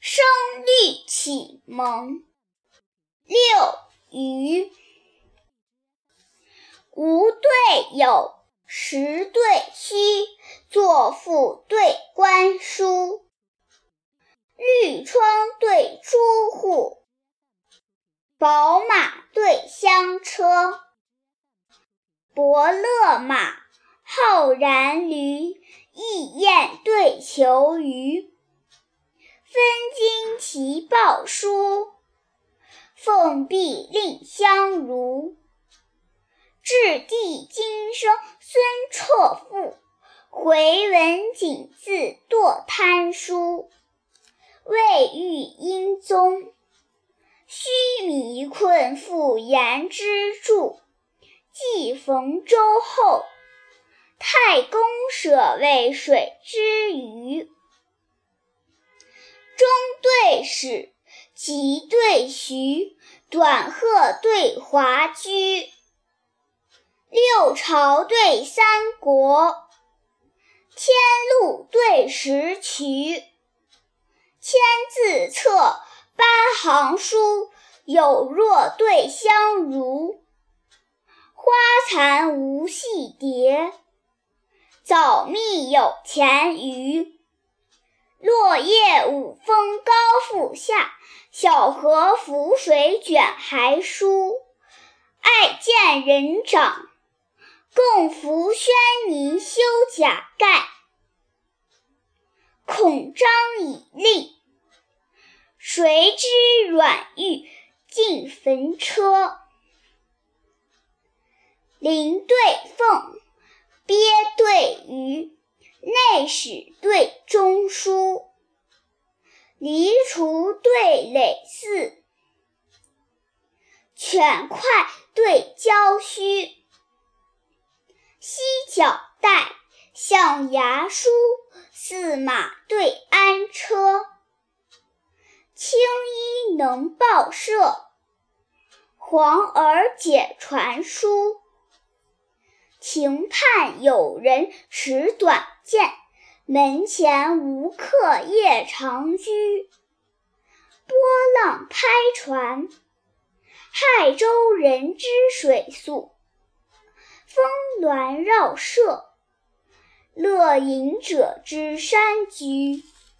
声律启蒙。六余。无对有时对虚，作赋对观书。绿窗对朱户，宝马对香车。伯乐马，浩然驴，意燕对求鱼。分金齐报书，奉璧令相如。至帝今生孙绰赋，回文锦字堕贪书。未遇英宗，须弥困缚言之助。既逢周后，太公舍为水之鱼。中对始，急对徐，短鹤对华居。六朝对三国，天禄对时渠。千字册，八行书，有若对相如。花残无戏蝶，早觅有前鱼。落叶五风高复下，小荷浮水卷还舒。爱见人长。共扶轩泥修甲盖，孔张以令。谁知阮玉进坟车？麟对凤，鳖对鱼，内史对书。离除对垒四，犬快对郊须。犀角带，象牙梳，驷马对鞍车。青衣能报社，黄耳解传书。庭畔有人持短剑，门前无客夜长居。波浪拍船，害舟人之水宿。峰峦绕舍，乐隐者之山居。